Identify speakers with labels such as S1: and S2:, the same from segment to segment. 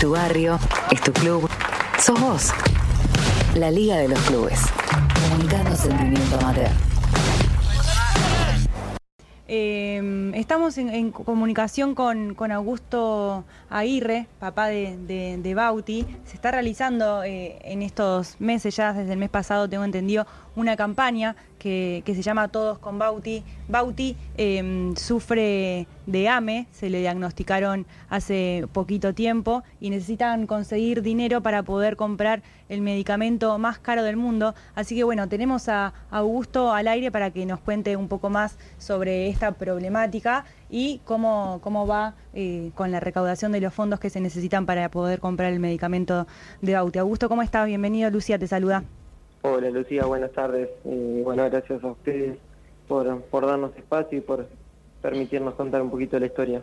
S1: tu barrio, es tu club, sos vos. La Liga de los Clubes. Comunicando sentimiento amateur.
S2: Eh, estamos en, comunicación con, Augusto Aguirre, papá de, Bauti. Se está realizando eh, en estos meses, ya desde el mes pasado tengo entendido, una campaña que, se llama Todos con Bauti. Bauti em, sufre de AME, se le diagnosticaron hace poquito tiempo y necesitan conseguir dinero para poder comprar el medicamento más caro del mundo. Así que bueno, tenemos a Augusto al aire para que nos cuente un poco más sobre esta problemática y cómo, cómo va eh, con la recaudación de los fondos que se necesitan para poder comprar el medicamento de Bauti. Augusto, ¿cómo estás? Bienvenido, Lucía, te saluda.
S3: Hola Lucía, buenas tardes. y bueno, gracias a ustedes por, por darnos espacio y por permitirnos contar un poquito la historia.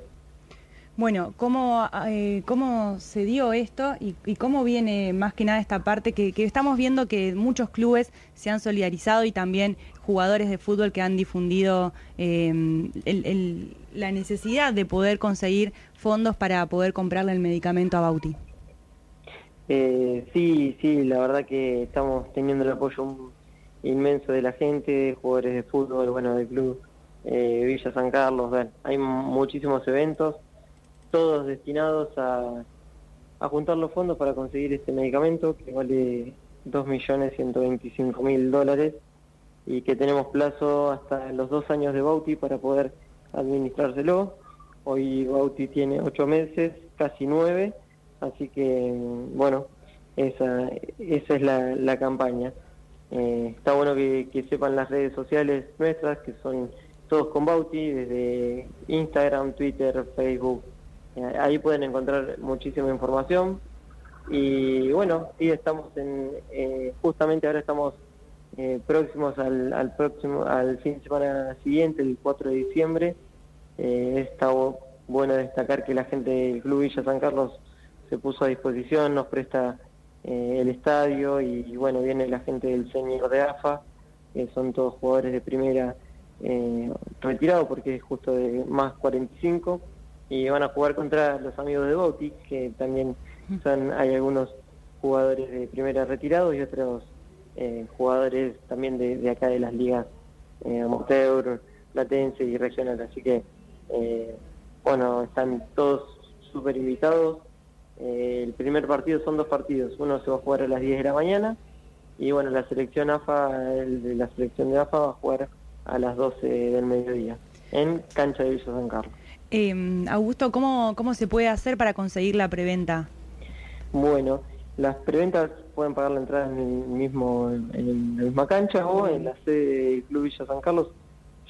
S2: Bueno, ¿cómo, eh, cómo se dio esto y, cómo viene más que nada esta parte que, estamos viendo que muchos clubes se han solidarizado y también jugadores de fútbol que han difundido em, la necesidad de poder conseguir fondos para poder comprarle el medicamento a Bauti?
S3: Eh, sí, sí, la verdad que estamos teniendo el apoyo inmenso de la gente, jugadores de fútbol, bueno, del club eh, Villa San Carlos, hay muchísimos eventos, todos destinados a, juntar los fondos para conseguir este medicamento que vale 2.125.000 dólares y que tenemos plazo hasta los dos años de Bauti para poder administrárselo. Hoy Bauti tiene ocho meses, casi nueve Así que, bueno, esa, esa es la, campaña. Eh, está bueno que, sepan las redes sociales nuestras, que son todos con Bauti, desde Instagram, Twitter, Facebook. Eh, ahí pueden encontrar muchísima información. Y bueno, sí, estamos en, eh, justamente ahora estamos próximos al, al, próximo, al fin de semana siguiente, el 4 de diciembre. está bueno destacar que la gente del Club Villa San Carlos se puso a disposición, nos presta eh, el estadio y, bueno, viene la gente del señor de AFA, que son todos jugadores de primera eh, retirados porque es justo de más 45 y van a jugar contra los amigos de Bauti, que también son, hay algunos jugadores de primera retirados y otros eh, jugadores también de, acá de las ligas eh, amateur, platense y regional, así que bueno, están todos súper invitados eh, el primer partido son dos partidos, uno se va a jugar a las 10 de la mañana y bueno, la selección AFA, el la selección de AFA va a jugar a las 12 del mediodía en cancha de Villa San Carlos.
S2: Eh, Augusto, ¿cómo, ¿cómo se puede hacer para conseguir la preventa?
S3: Bueno, las preventas pueden pagar la entrada en, el mismo, en la misma cancha o en la sede del Club Villa San Carlos.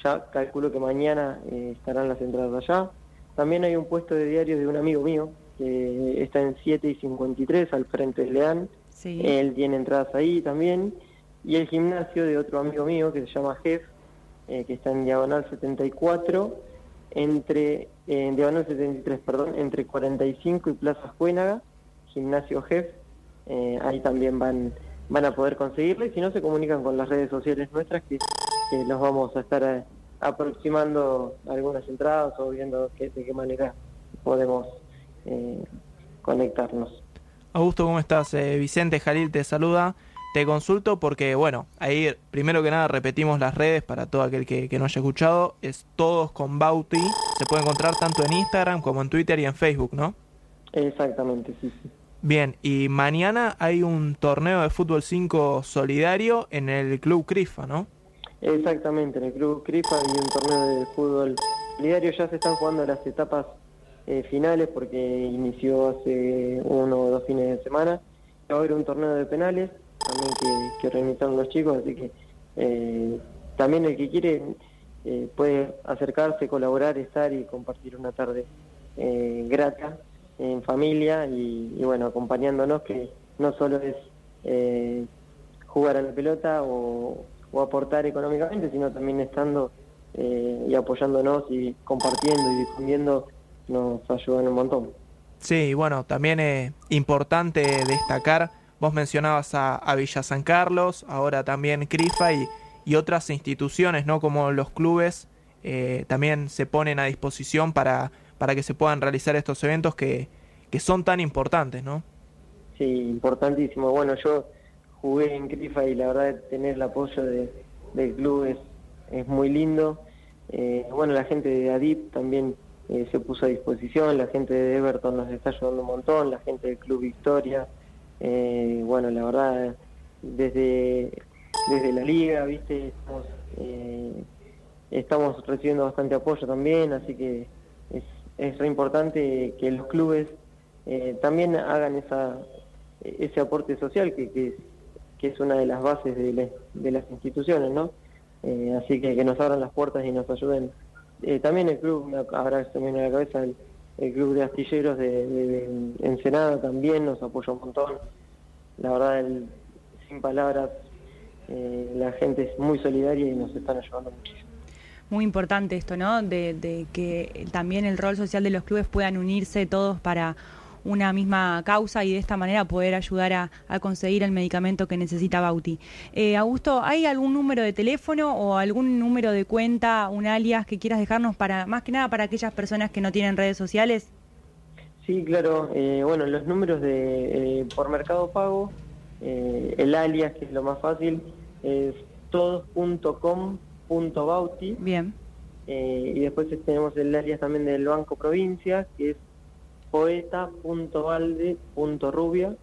S3: Ya calculo que mañana eh, estarán las entradas allá. También hay un puesto de diario de un amigo mío que está en 7 y 53 al frente de Leán. Él tiene entradas ahí también. Y el gimnasio de otro amigo mío que se llama Jef, eh, que está en diagonal 74, entre, en diagonal 73, perdón, entre 45 y Plaza Juénaga, gimnasio Jef. Eh, ahí también van, van a poder conseguirlo y si no se comunican con las redes sociales nuestras que, que los vamos a estar eh, aproximando algunas entradas o viendo de qué manera podemos eh, conectarnos.
S4: Augusto, ¿cómo estás? Eh, Vicente Jalil te saluda. Te consulto porque, bueno, ahí primero que nada repetimos las redes para todo aquel que, no haya escuchado. Es todos con Bauti. Se puede encontrar tanto en Instagram como en Twitter y en Facebook, ¿no?
S3: Exactamente, sí, sí.
S4: Bien, y mañana hay un torneo de fútbol 5 solidario en el Club Crifa, ¿no?
S3: Exactamente, en el Club Crifa hay un torneo de fútbol solidario. Ya se están jugando las etapas eh, finales porque inició hace uno o dos fines de semana. Va a un torneo de penales también que, que organizaron los chicos, así que eh, también el que quiere eh, puede acercarse, colaborar, estar y compartir una tarde grata en familia y, bueno, acompañándonos que no solo es jugar a la pelota o, o, aportar económicamente, sino también estando y apoyándonos y compartiendo y difundiendo nos ayudan un montón.
S4: Sí, bueno, también es importante destacar, vos mencionabas a, Villa San Carlos, ahora también CRIFA y, otras instituciones, ¿no? Como los clubes, eh, también se ponen a disposición para, para que se puedan realizar estos eventos que, que son tan importantes, ¿no?
S3: Sí, importantísimo. Bueno, yo jugué en Crifa y la verdad tener el apoyo de, del club es, es muy lindo. Eh, bueno, la gente de Adip también eh, se puso a disposición, la gente de Everton nos está ayudando un montón, la gente del Club Victoria. Eh, bueno, la verdad, desde, desde la liga, viste, estamos, estamos recibiendo bastante apoyo también, así que es, es re importante que los clubes también hagan esa, ese aporte social que, que, es una de las bases de, de las instituciones, ¿no? Eh, así que que nos abran las puertas y nos ayuden. Eh, también el club, ahora a la cabeza, el, club de astilleros de, Ensenada también nos apoya un montón. La verdad, sin palabras, eh, la gente es muy solidaria y nos están ayudando muchísimo.
S2: Muy importante esto, ¿no? De, de que también el rol social de los clubes puedan unirse todos para una misma causa y de esta manera poder ayudar a, conseguir el medicamento que necesita Bauti. Eh, Augusto, ¿hay algún número de teléfono o algún número de cuenta, un alias que quieras dejarnos para, más que nada para aquellas personas que no tienen redes sociales?
S3: Sí, claro. Eh, bueno, los números de eh, por Mercado Pago, el alias, que es lo más fácil, es todos.com.bauti.
S2: Bien.
S3: y después tenemos el alias también del Banco Provincia, que es poeta.valde.rubia.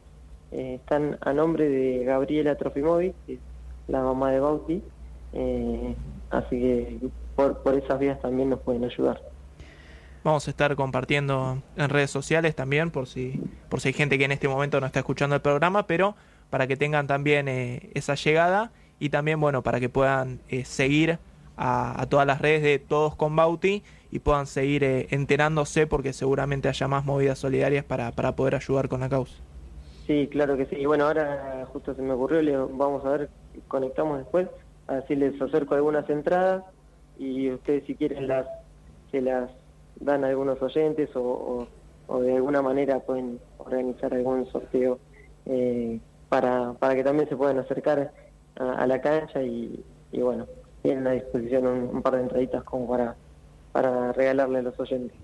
S3: Eh, están a nombre de Gabriela Trofimovic, que es la mamá de Bauti. Eh, así que por, por esas vías también nos pueden ayudar.
S4: Vamos a estar compartiendo en redes sociales también, por si, por si hay gente que en este momento no está escuchando el programa, pero para que tengan también eh, esa llegada y también, bueno, para que puedan seguir a, a, todas las redes de Todos con Bauti y puedan seguir eh, enterándose porque seguramente haya más movidas solidarias para, para poder ayudar con la causa.
S3: Sí, claro que sí. Y bueno, ahora justo se me ocurrió, le vamos a ver, conectamos después, a ver si les acerco algunas entradas y ustedes si quieren las se las dan a algunos oyentes o, de alguna manera pueden organizar algún sorteo eh, para, para que también se puedan acercar a, la cancha y, y, bueno, tienen a disposición un par de entraditas como para para regalarle a los oyentes.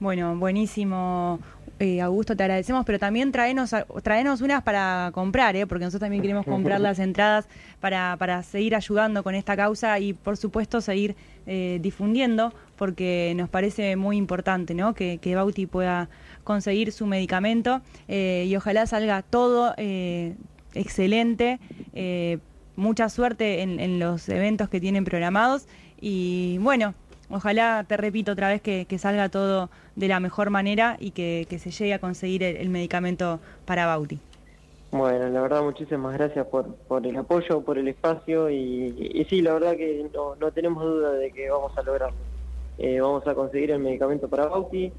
S2: Bueno, buenísimo, eh, Augusto, te agradecemos, pero también traenos, traenos unas para comprar, ¿eh? porque nosotros también queremos comprar las entradas para, para seguir ayudando con esta causa y, por supuesto, seguir eh, difundiendo, porque nos parece muy importante ¿no? que, que Bauti pueda conseguir su medicamento eh, y ojalá salga todo excelente. mucha suerte en, en los eventos que tienen programados y, bueno, Ojalá, te repito otra vez, que, salga todo de la mejor manera y que, se llegue a conseguir el, medicamento para Bauti.
S3: Bueno, la verdad muchísimas gracias por, por el apoyo, por el espacio y, sí, la verdad que no, no, tenemos duda de que vamos a lograrlo. Eh, vamos a conseguir el medicamento para Bauti.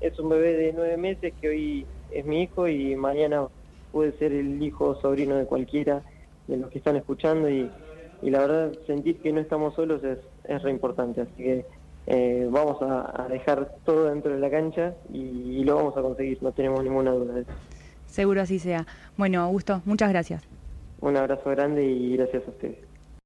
S3: Es un bebé de nueve meses que hoy es mi hijo y mañana puede ser el hijo o sobrino de cualquiera de los que están escuchando y, y la verdad sentir que no estamos solos es, es re importante, así que eh, vamos a, dejar todo dentro de la cancha y, lo vamos a conseguir, no tenemos ninguna duda de eso.
S2: Seguro así sea. Bueno, Augusto, muchas gracias.
S3: Un abrazo grande y gracias a ustedes.